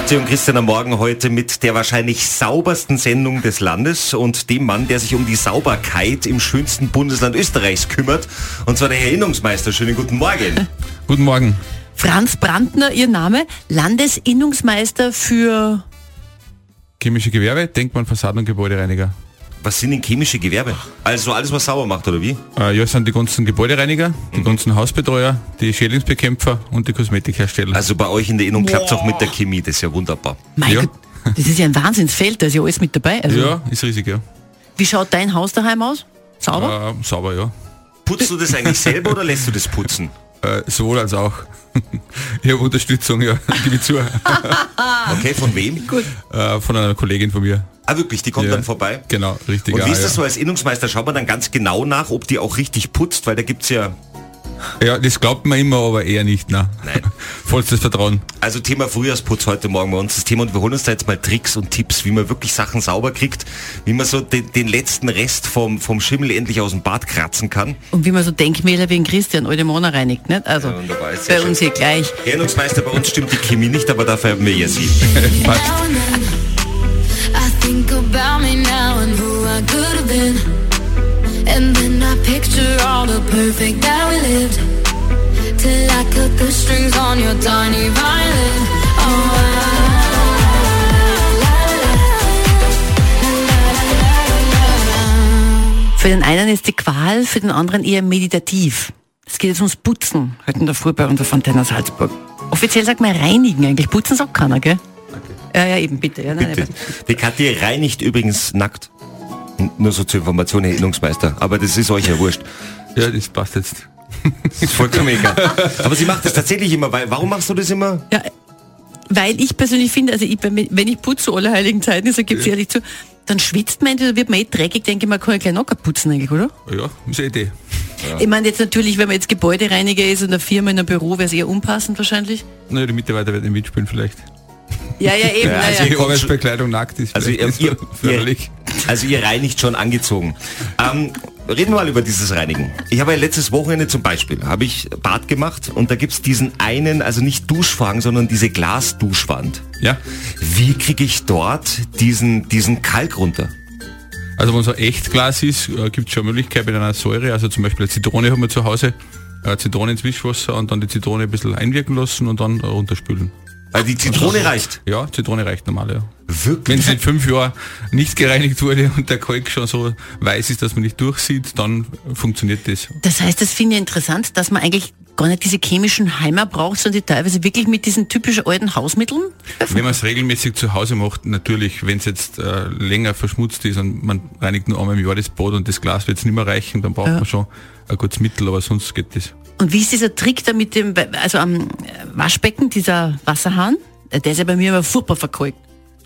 Katja und Christian am Morgen heute mit der wahrscheinlich saubersten Sendung des Landes und dem Mann, der sich um die Sauberkeit im schönsten Bundesland Österreichs kümmert. Und zwar der Herr Innungsmeister. Schönen guten Morgen. Guten Morgen. Franz Brandner, Ihr Name, Landesinnungsmeister für Chemische Gewerbe, Denkmal, Fassaden und Gebäudereiniger. Was sind denn chemische Gewerbe? Also alles, was sauber macht, oder wie? Äh, ja, es sind die ganzen Gebäudereiniger, die ganzen Hausbetreuer, die Schädlingsbekämpfer und die Kosmetikhersteller. Also bei euch in der Innung klappt es auch mit der Chemie, das ist ja wunderbar. mein Ja. Gott, das ist ja ein Wahnsinnsfeld, da ist ja alles mit dabei. Also, ja, ist riesig, ja. Wie schaut dein Haus daheim aus? Sauber? Äh, sauber, ja. Putzt du das eigentlich selber oder lässt du das putzen? Äh, sowohl als auch. ich habe Unterstützung, ja, gebe ich zu. Okay, von wem? Äh, von einer Kollegin von mir. Ah wirklich, die kommt Ja. dann vorbei? Genau, richtig. Und wie ist ja. das so als Innungsmeister? Schaut man dann ganz genau nach, ob die auch richtig putzt, weil da gibt's ja, Ja, das glaubt man immer, aber eher nicht, na. Nein. Vollstes Vertrauen. also Thema Frühjahrsputz heute Morgen bei uns das Thema und wir holen uns da jetzt mal Tricks und Tipps, wie man wirklich Sachen sauber kriegt, wie man so den, den letzten Rest vom, vom Schimmel endlich aus dem Bad kratzen kann. Und wie man so Denkmäler wie in Christian alte Männer reinigt, nicht? Also Ja, bei schön. uns hier gleich. Herr Innungsmeister, bei uns stimmt die Chemie nicht, aber dafür haben wir ja Sie. think about me now and who I could have been. And then I picture all the perfect that we lived. Till I cut the strings on your tiny violin. Oh, Für den einen ist die Qual, für den anderen eher meditativ. Es geht jetzt ums Putzen, heute in der Früh bei unserer Fontäne Salzburg. Offiziell sagt man reinigen eigentlich. Putzen sagt keiner, gell? Ja, ja, eben, bitte. Ja, nein, Bitte. Die Katja reinigt übrigens nackt. Nur so zur Information, Herr Innungsmeister. Aber das ist euch ja wurscht. Ja, das passt jetzt. Ist vollkommen egal. Aber sie macht das tatsächlich immer, weil, warum machst du das immer? Ja, weil ich persönlich finde, also ich, wenn ich putze alle heiligen Zeiten, ich sage ehrlich zu, dann schwitzt man entweder wird man eh dreckig, denke ich, man kann ja gleich locker putzen eigentlich, oder? Ja, ist eine Idee. Ich meine jetzt natürlich, wenn man jetzt Gebäudereiniger ist in der Firma, in einem Büro, wäre es eher unpassend wahrscheinlich. Naja, die Mitarbeiter werden mitspielen vielleicht. Ja, ja, eben. Ja, also ja. Die Arbeitsbekleidung nackt ist Also ihr, ihr, förderlich. ihr, also ihr reinigt schon angezogen. Ähm, reden wir mal über dieses Reinigen. Ich habe ja letztes Wochenende zum Beispiel, habe ich Bad gemacht und da gibt's diesen einen, also nicht Duschvorhang, sondern diese Glasduschwand. Ja. Wie kriege ich dort diesen, diesen Kalk runter? Also wenn so Echtglas ist, äh, gibt es schon Möglichkeit mit einer Säure. Also zum Beispiel eine Zitrone haben wir zu Hause. Äh, Zitrone ins Wischwasser und dann die Zitrone ein bisschen einwirken lassen und dann runterspülen. Weil die Zitrone reicht. Ja, Zitrone reicht normal, ja. Wirklich? Wenn sie in fünf Jahren nicht gereinigt wurde und der Kalk schon so weiß ist, dass man nicht durchsieht, dann funktioniert das. Das heißt, das finde ich interessant, dass man eigentlich gar nicht diese chemischen Heimer braucht, sondern die teilweise wirklich mit diesen typischen alten Hausmitteln. Wenn man es regelmäßig zu Hause macht, natürlich, wenn es jetzt äh, länger verschmutzt ist und man reinigt nur einmal im Jahr das Bad und das Glas wird es nicht mehr reichen, dann braucht Ja. man schon ein gutes Mittel, aber sonst geht das. Und wie ist dieser Trick da mit dem, also am Waschbecken, dieser Wasserhahn? Der ist ja bei mir immer furchtbar verkalkt.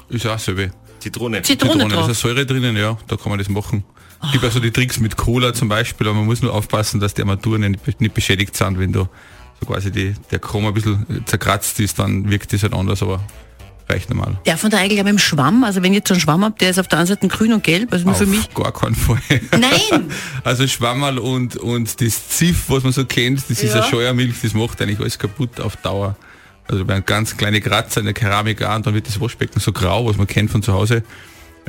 Ist auch selbe. Zitrone. Zitrone, Zitrone, da ist drauf. eine Säure drinnen, ja, da kann man das machen. Es gibt also die Tricks mit Cola zum Beispiel, aber man muss nur aufpassen, dass die Armaturen nicht, nicht beschädigt sind, wenn da so quasi die, der Chrom ein bisschen zerkratzt ist, dann wirkt das halt anders, aber reicht normal. Der von der eigentlich auch mit dem Schwamm, also wenn ich jetzt schon Schwamm habe, der ist auf der anderen Seite grün und gelb, also nur für Auf mich. gar keinen Fall. Nein! Also Schwammerl und, und das Ziff, was man so kennt, das ist Ja. eine Scheuermilch, das macht eigentlich alles kaputt auf Dauer. Also einem ganz kleine Kratzer in der Keramik und dann wird das Waschbecken so grau, was man kennt von zu Hause.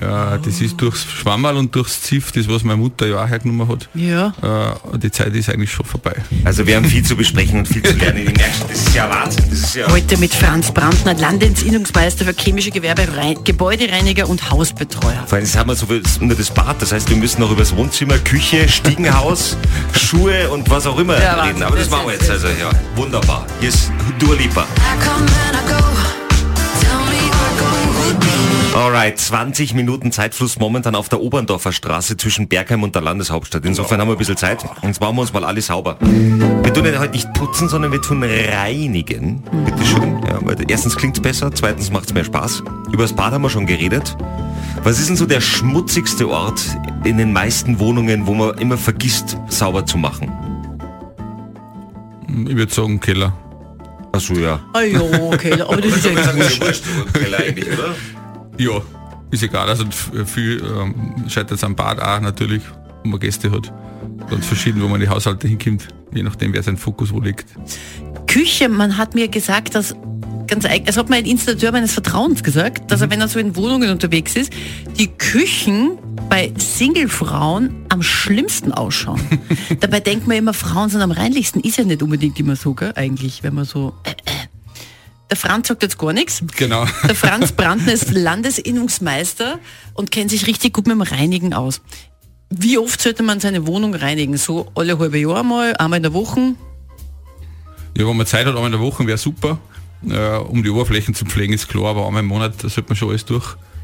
Ja, das ist durchs Schwammerl und durchs Ziff, das was meine Mutter ja auch hergenommen hat. Ja. Äh, die Zeit ist eigentlich schon vorbei. Also wir haben viel zu besprechen und viel zu lernen. Ich merke schon, das ist ja Wahnsinn. Das ist ja Heute mit Franz Brandner, Landesinnungsmeister für chemische Gewerbe, Rei- Gebäudereiniger und Hausbetreuer. Vor allem jetzt haben wir so nur das Bad, das heißt, wir müssen noch über das Wohnzimmer, Küche, Stiegenhaus, Schuhe und was auch immer Ja, reden. Aber das machen wir jetzt also, ja. Wunderbar. Hier ist Dua Lipa. I come and I go. Alright, 20 Minuten Zeitfluss momentan auf der Oberndorfer Straße zwischen Bergheim und der Landeshauptstadt. Insofern haben wir ein bisschen Zeit. Und jetzt machen wir uns mal alle sauber. Wir tun ja heute nicht putzen, sondern wir tun reinigen. Bitte schön. Ja, weil erstens klingt's besser, zweitens macht's mehr Spaß. Über das Bad haben wir schon geredet. Was ist denn so der schmutzigste Ort in den meisten Wohnungen, wo man immer vergisst, sauber zu machen? Ich würde sagen Keller. Achso, ja. Ah ja, okay, aber das ist ja wurscht, eigentlich, oder? Ja, ist egal. Also viel ähm, scheitert es am Bad auch natürlich, wo man Gäste hat. Ganz verschieden, wo man die Haushalte hinkommt, je nachdem wer seinen Fokus wo legt. Küche, man hat mir gesagt, dass ganz eigen, es hat mir ein Installateur meines Vertrauens gesagt, dass er, wenn er so in Wohnungen unterwegs ist, die Küchen bei Singlefrauen am schlimmsten ausschauen. Dabei denkt man immer, Frauen sind am reinlichsten. Ist ja nicht unbedingt immer so, gell? eigentlich, wenn man so... Äh, äh. Der Franz sagt jetzt gar nichts. Genau. Der Franz Brandner ist Landesinnungsmeister und kennt sich richtig gut mit dem Reinigen aus. Wie oft sollte man seine Wohnung reinigen? So alle halbe Jahr mal, einmal in der Woche? Ja, wenn man Zeit hat, einmal in der Woche wäre super. Äh, um die Oberflächen zu pflegen, ist klar, aber einmal im Monat sollte man schon alles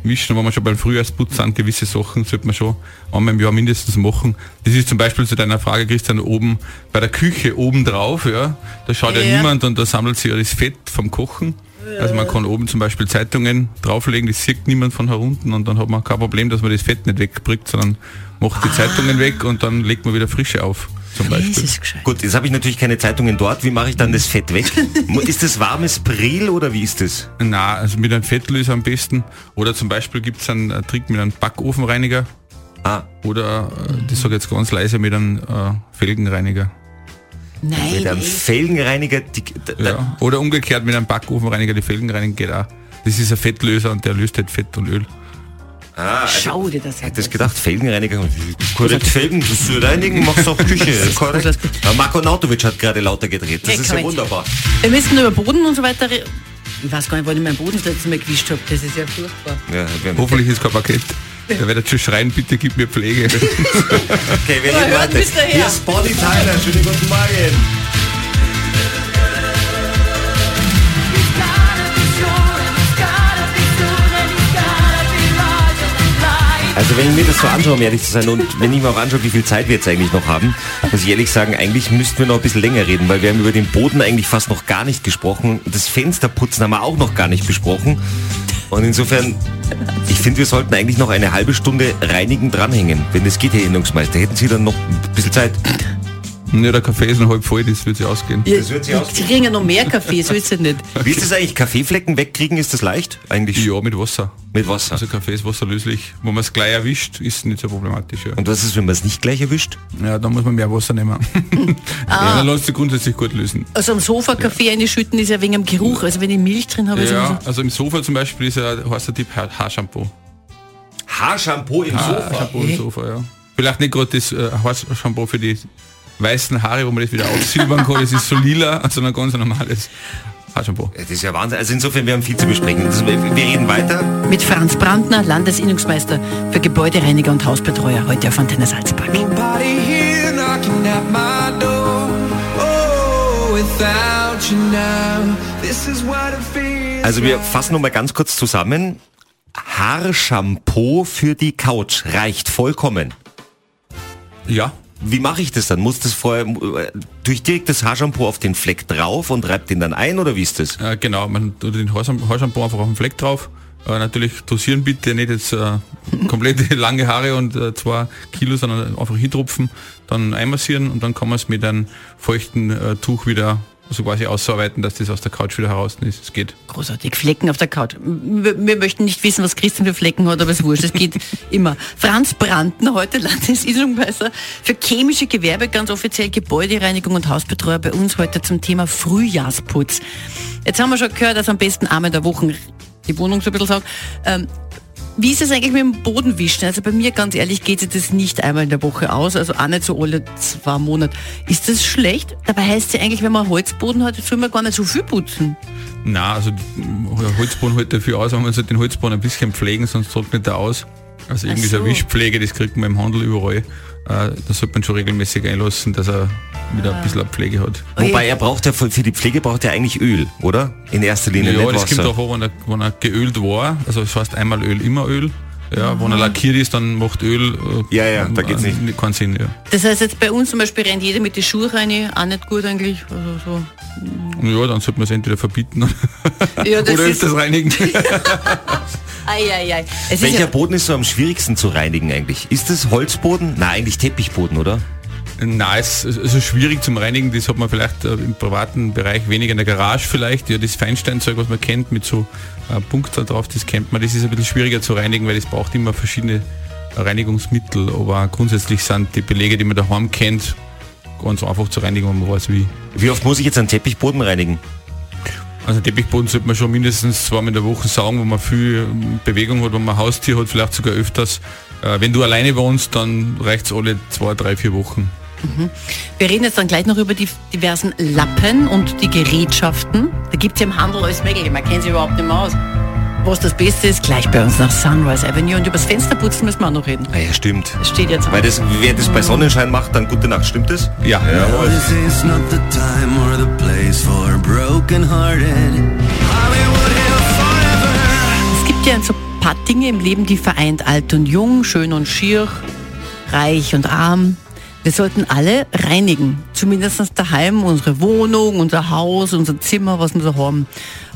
durchwischen. Wenn man schon beim Frühjahrsputz sind, gewisse Sachen sollte man schon einmal im Jahr mindestens machen. Das ist zum Beispiel zu deiner Frage, Christian, oben bei der Küche oben drauf, ja, da schaut ja, Ja. niemand und da sammelt sich ja das Fett vom Kochen. Also man kann oben zum Beispiel Zeitungen drauflegen, das sieht niemand von herunten und dann hat man kein Problem, dass man das Fett nicht wegbringt, sondern macht die Zeitungen weg und dann legt man wieder frische auf, zum Beispiel. Gut, jetzt habe ich natürlich keine Zeitungen dort. Wie mache ich dann das Fett weg? ist das warmes Pril oder wie ist das? Na, also mit einem Fettlöser am besten. Oder zum Beispiel gibt es einen äh, Trick mit einem Backofenreiniger. Ah, Oder, äh, das sage ich jetzt ganz leise, mit einem äh, Felgenreiniger. Nein, mit einem. Felgenreiniger. Die, Ja. Oder umgekehrt mit einem Backofenreiniger, die Felgen reinigen geht auch. Das ist ein Fettlöser und der löst halt Fett und Öl. Ah, also, Schau dir das ich an. hätte das gedacht, Felgenreiniger. Korrekt, Felgen zu reinigen, machst du auch Küche. Korrekt. Marco Nautovic hat gerade lauter gedreht. Das Ja, ist ja wunderbar. Wir müssen über Boden und so weiter reden. Ich weiß gar nicht, wann ich meinen Boden das letzte Mal gewischt habe. Das ist ja furchtbar. Ja, Hoffentlich ist kein Paket. Da wird schon schreien, bitte gib mir Pflege. okay, wir Ja, reden weiter. Hier ist Spotty Tyler. Schönen guten Morgen. Also wenn ich mir das so anschaue, um ehrlich zu sein, und wenn ich mir auch anschaue, wie viel Zeit wir jetzt eigentlich noch haben, muss ich ehrlich sagen, eigentlich müssten wir noch ein bisschen länger reden, weil wir haben über den Boden eigentlich fast noch gar nicht gesprochen. Das Fensterputzen haben wir auch noch gar nicht besprochen. Und insofern, ich finde, wir sollten eigentlich noch eine halbe Stunde reinigen dranhängen. Wenn das geht, Herr Innungsmeister, hätten Sie dann noch ein bisschen Zeit? Ja, der Kaffee ist noch halb voll, das wird sich ausgehen. Ja, Das wird sich Sie kriegen ja noch mehr Kaffee, so ist es nicht. Wie ist das eigentlich? Kaffeeflecken wegkriegen, ist das leicht? Eigentlich Ja, mit Wasser. mit Wasser. Also Kaffee ist wasserlöslich. Wenn man es gleich erwischt, ist es nicht so problematisch. Ja. Und was ist, wenn man es nicht gleich erwischt? Ja, da muss man mehr Wasser nehmen. ja, dann lässt sich grundsätzlich gut lösen. Also am Sofa Kaffee einschütten ist ja wegen dem Geruch. Also wenn ich Milch drin habe, ist Ja, so. also im Sofa zum Beispiel ist ja heißt der Tipp Haar- Haarshampoo. Haarshampoo im Sofa. Haarshampoo im Sofa, ja. Vielleicht nicht gerade das äh, Haarshampoo für die weißen Haare, wo man das wieder aufsilbern kann, das ist so lila, sondern ganz ein normales Haarshampoo. Das ist ja Wahnsinn. Also insofern, wir haben viel zu besprechen. Wir wir reden weiter. Mit Franz Brandner, Landesinnungsmeister für Gebäudereiniger und Hausbetreuer, heute auf Antenne Salzburg. Oh. Also wir fassen noch mal ganz kurz zusammen. Haarshampoo für die Couch reicht vollkommen. Ja, Wie mache ich das dann? Muss das vorher äh, durch direkt das Haarshampoo auf den Fleck drauf und reibt den dann ein oder wie ist das? äh, genau, man tut den Haarshampoo Haarshampoo einfach auf den Fleck drauf. Äh, natürlich dosieren bitte, nicht jetzt äh, komplett lange Haare und äh, zwei Kilo, sondern einfach hintropfen, dann einmassieren und dann kann man es mit einem feuchten äh, Tuch wieder so quasi ausarbeiten, dass das aus der Couch wieder heraus ist. Es geht. Großartig, Flecken auf der Couch. Wir, wir möchten nicht wissen, was Christian für Flecken hat, aber es ist wurscht, es geht immer. Franz Brandner, heute Landesinnungsmeister für chemische Gewerbe, ganz offiziell Gebäudereinigung und Hausbetreuer bei uns heute zum Thema Frühjahrsputz. Jetzt haben wir schon gehört, dass am besten einmal in der Woche die Wohnung so ein bisschen sagt. Ähm, wie ist es eigentlich mit dem Bodenwischen? Also bei mir, ganz ehrlich, geht sich das nicht einmal in der Woche aus, also auch nicht so alle zwei Monate. Ist das schlecht? Dabei heißt es ja eigentlich, wenn man Holzboden hat, soll man gar nicht so viel putzen. Na, also Holzboden hält dafür aus, aber man sollte den Holzboden ein bisschen pflegen, sonst trocknet er aus. Also irgendwie so so. eine Wischpflege, das kriegt man im Handel überall. Äh, da sollte man schon regelmäßig einlassen, dass er wieder ein bisschen Pflege hat. Wobei er braucht ja für die Pflege braucht er eigentlich Öl, oder? In erster Linie Ja, das kommt Wasser. auch an, wenn er, wenn er geölt war. Also das heißt einmal Öl, immer Öl. Ja, wenn er lackiert ist, dann macht Öl äh, Ja, ja, da geht's äh, nicht. keinen Sinn. Ja. Das heißt jetzt bei uns zum Beispiel rennt jeder mit den Schuhen rein, auch nicht gut eigentlich. Also so. ja, dann sollte man es entweder verbieten Ja, das oder öfters reinigen. Ei, ei, ei. Es ist Welcher ja, Boden ist so am schwierigsten zu reinigen eigentlich? Ist es Holzboden? Na, eigentlich Teppichboden, oder? Nein, es ist schwierig zum Reinigen, das hat man vielleicht äh, im privaten Bereich weniger in der Garage vielleicht. Ja, das Feinsteinzeug, was man kennt, mit so äh, Punkten drauf, das kennt man. Das ist ein bisschen schwieriger zu reinigen, weil es braucht immer verschiedene Reinigungsmittel. Aber grundsätzlich sind die Belege, die man daheim kennt, ganz einfach zu reinigen, wenn man weiß wie. Wie oft muss ich jetzt einen Teppichboden reinigen? Also Teppichboden sollte man schon mindestens zweimal in der Woche saugen, wo man viel Bewegung hat, wenn man Haustier hat, vielleicht sogar öfters. Äh, wenn du alleine wohnst, dann reicht es alle zwei, drei, vier Wochen. Wir reden jetzt dann gleich noch über die diversen Lappen und die Gerätschaften. Da gibt es ja im Handel alles Mögliche, man kennt sich überhaupt nicht mehr aus. Was das Beste ist, gleich bei uns nach Sunrise Avenue und übers Fensterputzen müssen wir auch noch reden. Ah ja, stimmt. Das steht jetzt Weil das, wer das bei Sonnenschein macht, dann gute Nacht, stimmt das? Ja. Forever. Es gibt ja so ein paar Dinge im Leben, die vereint alt und jung, schön und schier, reich und arm. Wir sollten alle reinigen. Zumindest daheim, unsere Wohnung, unser Haus, unser Zimmer, was wir so haben.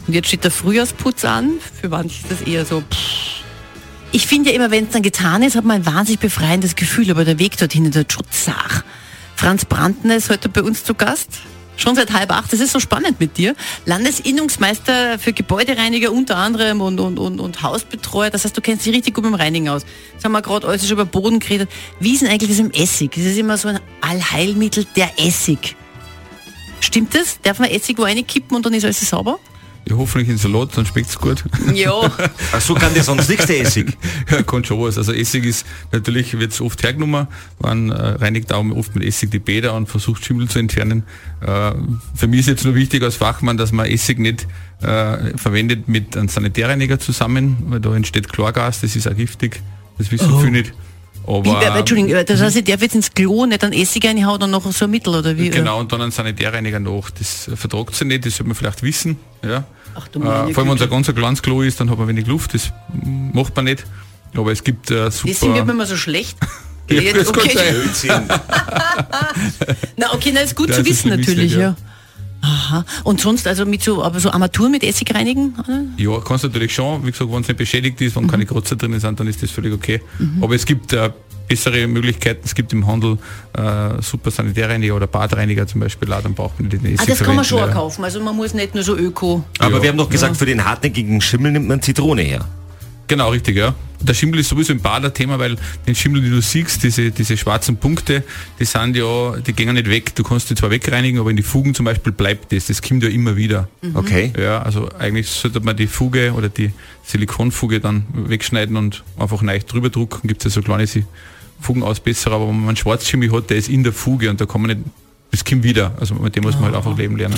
Und jetzt steht der Frühjahrsputz an. Für manche ist das eher so, pff. Ich finde ja immer, wenn es dann getan ist, hat man ein wahnsinnig befreiendes Gefühl, aber der Weg dorthin ist schon zach. Franz Brandner ist heute bei uns zu Gast. Schon seit halb acht. Das ist so spannend mit dir. Landesinnungsmeister für Gebäudereiniger unter anderem und, und, und, und Hausbetreuer. Das heißt, du kennst dich richtig gut dem Reinigen aus. Jetzt haben wir gerade alles schon über Boden geredet. Wie ist denn eigentlich das im Essig? Es ist immer so ein Allheilmittel, der Essig. Stimmt das? Darf man Essig wo kippen und dann ist alles sauber? Ja, hoffentlich in Salat, dann schmeckt es gut. Ja. Ach so kann der sonst nichts, der Essig. ja, kann schon was. Also Essig ist, natürlich wird es oft hergenommen, man äh, reinigt auch oft mit Essig die Bäder und versucht Schimmel zu entfernen. Äh, für mich ist jetzt nur wichtig als Fachmann, dass man Essig nicht äh, verwendet mit einem Sanitärreiniger zusammen, weil da entsteht Chlorgas, das ist auch giftig, das wissen Oh. viele nicht. Aber, Wie, äh, Entschuldigung, das heißt, ich darf jetzt ins Klo nicht einen Essig reinhauen und noch so ein Mittel oder wie? Genau, und dann ein Sanitärreiniger noch. Das äh, vertragt sich nicht, das sollte man vielleicht wissen. Ja. Ach du Äh, vor allem, wenn es ein ganz kleines Klo ist, dann hat man wenig Luft, das macht man nicht. Aber es gibt äh, super... Deswegen wird man immer so schlecht. Ja, Jetzt, das kann okay. Na okay, na ist gut zu das ist wissen natürlich, nicht, ja. ja. Aha. Und sonst also mit so, aber so Armaturen mit Essig reinigen? oder? Ja, kannst du natürlich schon, wie gesagt, wenn es nicht beschädigt ist, wenn keine Kratzer drin sind, dann ist das völlig okay. Aber es gibt äh, bessere Möglichkeiten, es gibt im Handel äh, super Sanitärreiniger oder Badreiniger zum Beispiel, auch, dann braucht man den Essig Ah, das kann man schon ja. kaufen. Also man muss nicht nur so öko. Aber Ja. wir haben doch gesagt, für den hartnäckigen Schimmel nimmt man Zitrone her. Genau, richtig, ja. Der Schimmel ist sowieso im Bad ein Thema, weil den Schimmel, die du siehst, diese, diese schwarzen Punkte, die sind ja, die gehen nicht weg. Du kannst die zwar wegreinigen, aber in die Fugen zum Beispiel bleibt das. Das kommt ja immer wieder. Okay. Ja, also eigentlich sollte man die Fuge oder die Silikonfuge dann wegschneiden und einfach leicht drüber drucken. Gibt es ja so kleine Fugenausbesserer, aber wenn man einen Schwarzschimmel hat, der ist in der Fuge und da kann man nicht, das kommt wieder. Also mit dem muss man halt einfach leben lernen.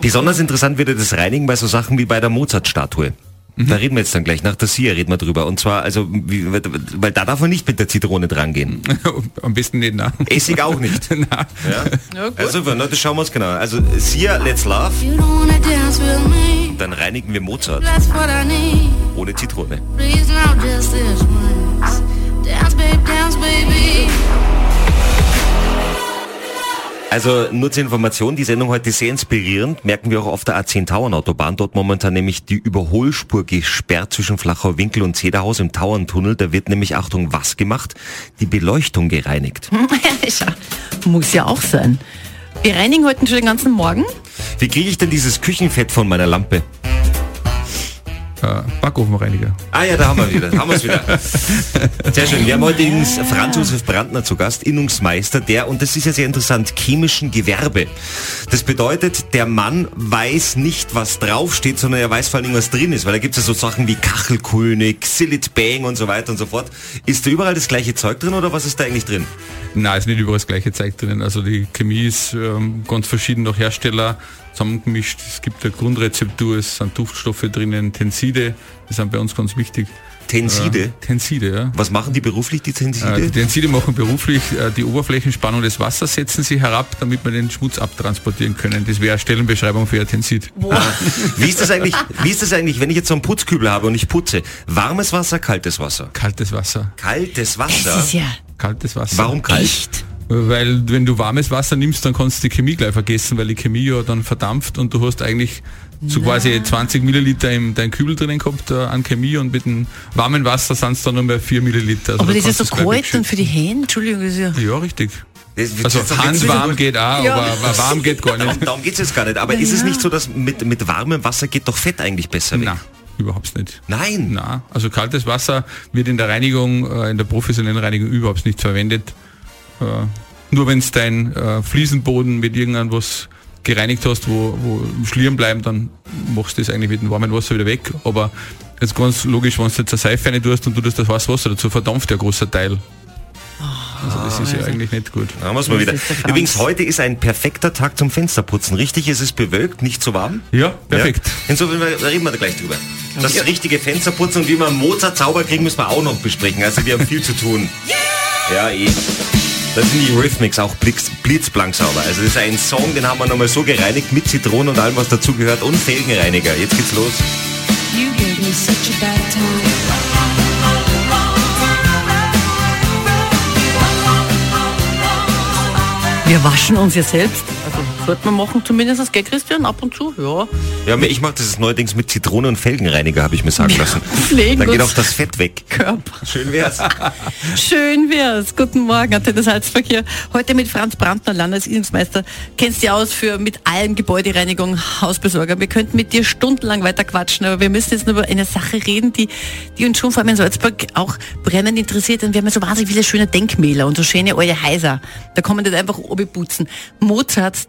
Besonders interessant wird ja das Reinigen bei so Sachen wie bei der Mozart-Statue. Da reden wir jetzt dann gleich, nach der Sia reden wir drüber. Und zwar, also, wie, weil da darf man nicht mit der Zitrone dran gehen. Am besten nicht, nein. Essig auch nicht. Nein. Ja? Ja, gut. Also, na, das schauen wir uns genau an. Also, Sia, let's love. Dann reinigen wir Mozart ohne Zitrone. Also nur zur Information, die Sendung heute ist sehr inspirierend, merken wir auch auf der A10 Tauern-Autobahn. Dort momentan nämlich die Überholspur gesperrt zwischen Flachau Winkel und Zederhaus im Tauerntunnel. Da wird nämlich, Achtung, was gemacht? Die Beleuchtung gereinigt. Muss ja auch sein. Wir reinigen heute schon den ganzen Morgen. Wie kriege ich denn dieses Küchenfett von meiner Lampe? Äh, Backofenreiniger. Ah ja, da haben wir wieder. Haben wir es wieder. Sehr schön. Wir haben heute den Franz Josef Brandner zu Gast, Innungsmeister der, und das ist ja sehr interessant, chemischen Gewerbe. Das bedeutet, der Mann weiß nicht, was draufsteht, sondern er weiß vor Dingen, was drin ist, weil da gibt es ja so Sachen wie Kachelkönig, Silit Bang und so weiter und so fort. Ist da überall das gleiche Zeug drin oder was ist da eigentlich drin? Nein, ist nicht überall das gleiche Zeug drin. Also die Chemie ist ähm, ganz verschieden nach Hersteller zusammengemischt. Es gibt eine Grundrezeptur, es sind Duftstoffe drinnen, Tenside, die sind bei uns ganz wichtig. Tenside? Äh, Tenside, ja. Was machen die beruflich, die Äh, Tenside? die Tenside machen beruflich äh, die Oberflächenspannung des Wassers setzen sie herab, damit wir den Schmutz abtransportieren können. Das wäre eine Stellenbeschreibung für ein Tensid. Wie ist das eigentlich, wie ist das eigentlich, wenn ich jetzt so einen Putzkübel habe und ich putze? Warmes Wasser, kaltes Wasser? Kaltes Wasser. Kaltes Das Wasser? ist ja Kaltes Wasser. Warum kalt? echt. Weil wenn du warmes Wasser nimmst, dann kannst du die Chemie gleich vergessen, weil die Chemie ja dann verdampft und du hast eigentlich so quasi 20 Milliliter in dein Kübel drinnen gehabt äh, an Chemie und mit dem warmen Wasser sind es dann nur mehr 4 Milliliter. Also Aber da das ist kannst so kalt dann für die Hände. Entschuldigung, das ist ja... Ja, richtig. Das- das Also handwarm geht auch, Ja. aber, aber warm geht gar nicht. Darum, darum geht es jetzt gar nicht. Aber ist es Ja. nicht so, dass mit, mit warmem Wasser geht doch Fett eigentlich besser weg? Nein, überhaupt nicht. Nein. Na, also kaltes Wasser wird in der Reinigung, äh, in der professionellen Reinigung überhaupt nicht verwendet. Äh, nur wenn es dein äh, Fliesenboden mit irgendwas gereinigt hast, wo, wo Schlieren bleiben, dann machst du das eigentlich mit dem warmen Wasser wieder weg. Aber jetzt ganz logisch, wenn du jetzt eine Seife rein tust und du das das heiße Wasser dazu, verdampft ja ein großer Teil. Also das ist ja eigentlich nicht gut. Da haben mal wieder. der. Übrigens, heute ist ein perfekter Tag zum Fensterputzen. Richtig, es ist bewölkt, nicht so warm. Ja, perfekt. Ja. Insofern reden wir da gleich drüber. Das richtige Fensterputzen und wie wir einen Mozart Zauber kriegen, müssen wir auch noch besprechen. Also wir haben viel zu tun. Ja, eh. Das sind die Rhythmics auch blitz, blitzblank sauber. Also das ist ein Song, den haben wir nochmal so gereinigt mit Zitronen und allem, was dazugehört und Felgenreiniger. Jetzt geht's los. You gave me such a bad time. Wir waschen uns ja selbst. Sollte man machen zumindest, gell Christian, ab und zu, ja. Ja, ich mache das neuerdings mit Zitrone und Felgenreiniger, habe ich mir sagen lassen. Pflegen Dann geht auch das Fett weg. Körper. Schön wär's. Schön wär's. Guten Morgen, Antenne Salzverkehr. Heute mit Franz Brandner, Landesinnungsmeister. Kennst du aus für mit allem Gebäudereinigung, Hausbesorger. Wir könnten mit dir stundenlang weiter quatschen, aber wir müssen jetzt nur über eine Sache reden, die, die uns schon vor allem in Salzburg auch brennend interessiert. Und wir haben ja so wahnsinnig viele schöne Denkmäler und so schöne alte Häuser. Da kann man nicht einfach oben putzen. Mozart,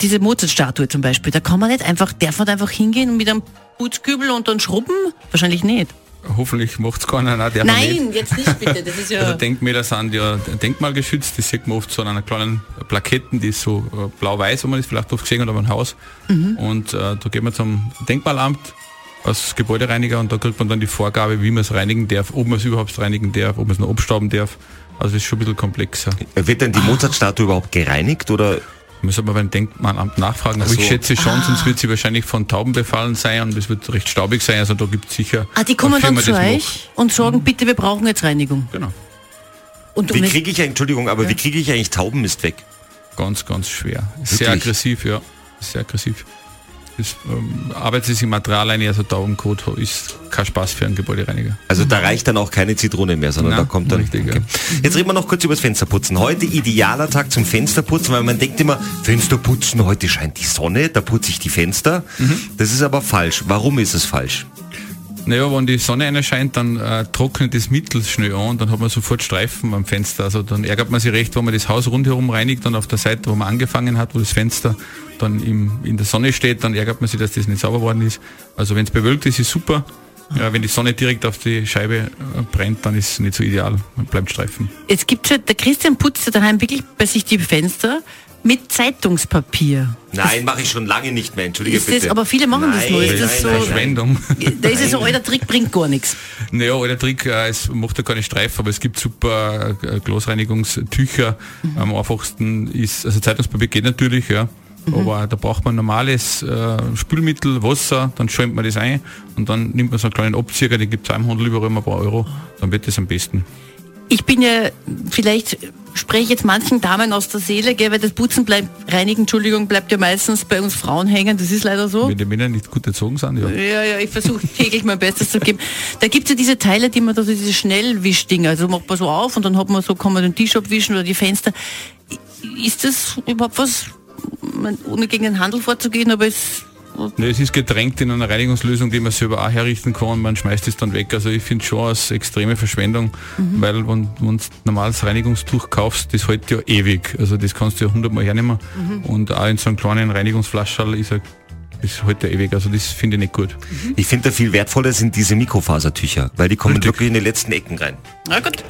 diese Mozart-Statue zum Beispiel, da kann man nicht einfach, darf man einfach hingehen und mit einem Putzkübel und dann schrubben? Wahrscheinlich nicht. Hoffentlich macht's keiner. Nein, nicht. Nein, jetzt nicht bitte. Das ist ja. Also Denkmäler sind ja denkmalgeschützt, das sieht man oft so an einer kleinen Plaketten, die ist so äh, blau-weiß, wenn man das vielleicht oft gesehen hat, aber ein Haus. Mhm. Und äh, da geht man zum Denkmalamt als Gebäudereiniger und da kriegt man dann die Vorgabe, wie man es reinigen darf, ob man es überhaupt reinigen darf, ob man es noch abstauben darf. Also das ist schon ein bisschen komplexer. Wird denn die Mozart-Statue überhaupt gereinigt oder Müssen wir beim Denkmalamt nachfragen. Aber Ach ich so. schätze schon, Ah. sonst wird sie wahrscheinlich von Tauben befallen sein und es wird recht staubig sein. Also da gibt es sicher Ah, die kommen dann zu euch macht. und sagen, bitte, wir brauchen jetzt Reinigung. Genau. Und, wie kriege ich, Entschuldigung, aber wie kriege ich eigentlich Taubenmist weg? Ganz, ganz schwer. Sehr Wirklich? aggressiv, ja. Sehr aggressiv. Das ähm, arbeitet sich im Material ein, also Taubenkot ist kein Spaß für einen Gebäudereiniger. Also da reicht dann auch keine Zitrone mehr, sondern Na, da kommt dann... richtig, ja. Jetzt reden wir noch kurz über das Fensterputzen. Heute idealer Tag zum Fensterputzen, weil man denkt immer, Fensterputzen, heute scheint die Sonne, da putze ich die Fenster. Mhm. Das ist aber falsch. Warum ist es falsch? Naja, wenn die Sonne erscheint, dann äh, trocknet das Mittel schnell an, dann hat man sofort Streifen am Fenster. Also dann ärgert man sich recht, wenn man das Haus rundherum reinigt und auf der Seite, wo man angefangen hat, wo das Fenster dann im, in der Sonne steht, dann ärgert man sich, dass das nicht sauber worden ist. Also wenn es bewölkt ist, ist super. Ja, wenn die Sonne direkt auf die Scheibe äh, brennt, dann ist es nicht so ideal. Dann bleibt Streifen. Jetzt gibt's ja, der Christian putzt daheim wirklich bei sich die Fenster mit Zeitungspapier. Nein, mache ich schon lange nicht mehr, entschuldige Ist das, bitte. aber viele machen das Nein, nur. Ist nein, das nein, so. Verschwendung. Da ist ja so, alter Trick bringt gar nichts. Naja, alter Trick, äh, es macht ja keine Streifen, aber es gibt super äh, Glasreinigungstücher. Am einfachsten ist, also Zeitungspapier geht natürlich, ja. Aber da braucht man normales äh, Spülmittel, Wasser, dann schäumt man das ein und dann nimmt man so einen kleinen Abzieher, den gibt es im Handel überall immer ein paar Euro, dann wird das am besten. Ich bin ja, vielleicht spreche ich jetzt manchen Damen aus der Seele, gell, weil das Putzen bleibt, Reinigen, Entschuldigung, bleibt ja meistens bei uns Frauen hängen, das ist leider so. Wenn die Männer nicht gut erzogen sind, ja. Ja, ja, ich versuche täglich mein Bestes zu geben. Da gibt's ja diese Teile, die man da, so diese Schnellwischdinger, also macht man so auf und dann hat man so, kann man den Tisch abwischen oder die Fenster. Ist das überhaupt was, ohne gegen den Handel vorzugehen, aber es, Ne, es ist getränkt in einer Reinigungslösung, die man selber auch herrichten kann. Man schmeißt es dann weg. Also ich finde schon als extreme Verschwendung, weil wenn wenn du normales Reinigungstuch kaufst, das hält ja ewig. Also das kannst du ja hundertmal hernehmen. Und auch in so einem kleinen Reinigungsflaschall ist er das hält ja ewig. Also das finde ich nicht gut. Ich finde da viel wertvoller sind diese Mikrofasertücher, weil die kommen Richtig. wirklich in die letzten Ecken rein. na gut.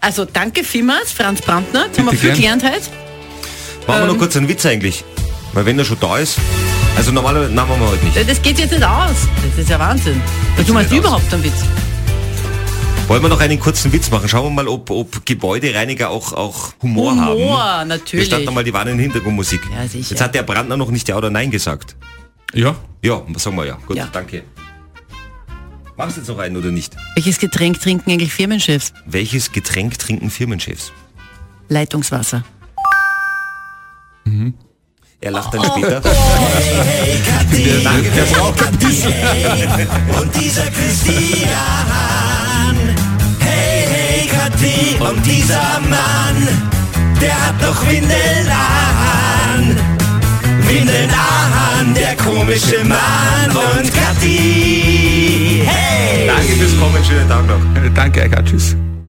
Also danke vielmals, Franz Brandner, jetzt haben wir viel gern. gelernt heute. Machen wir noch Ähm. kurz einen Witz eigentlich. Weil wenn er schon da ist, also normalerweise, nein, machen wir heute nicht. Das geht jetzt nicht aus. Das ist ja Wahnsinn. Du meinst nicht aus. überhaupt einen Witz. Wollen wir noch einen kurzen Witz machen? Schauen wir mal, ob, ob Gebäudereiniger auch, auch Humor, haben. Humor, Wir natürlich. starten nochmal die warnende Hintergrundmusik. Ja, sicher. Jetzt hat der Brandner noch nicht Ja oder Nein gesagt. Ja, Ja, sagen wir ja. Gut, Ja. danke. Machst du jetzt noch einen oder nicht? Welches Getränk trinken eigentlich Firmenchefs? Welches Getränk trinken Firmenchefs? Leitungswasser. Er lacht dann später. Danke, der braucht Und dieser Christian. Hey, hey, Kathi. Und dieser Mann, der hat doch Windeln an. Windeln an, der komische Mann. Und Kathi. Hey. Danke fürs Kommen, schönen Tag noch. danke, Eika, tschüss.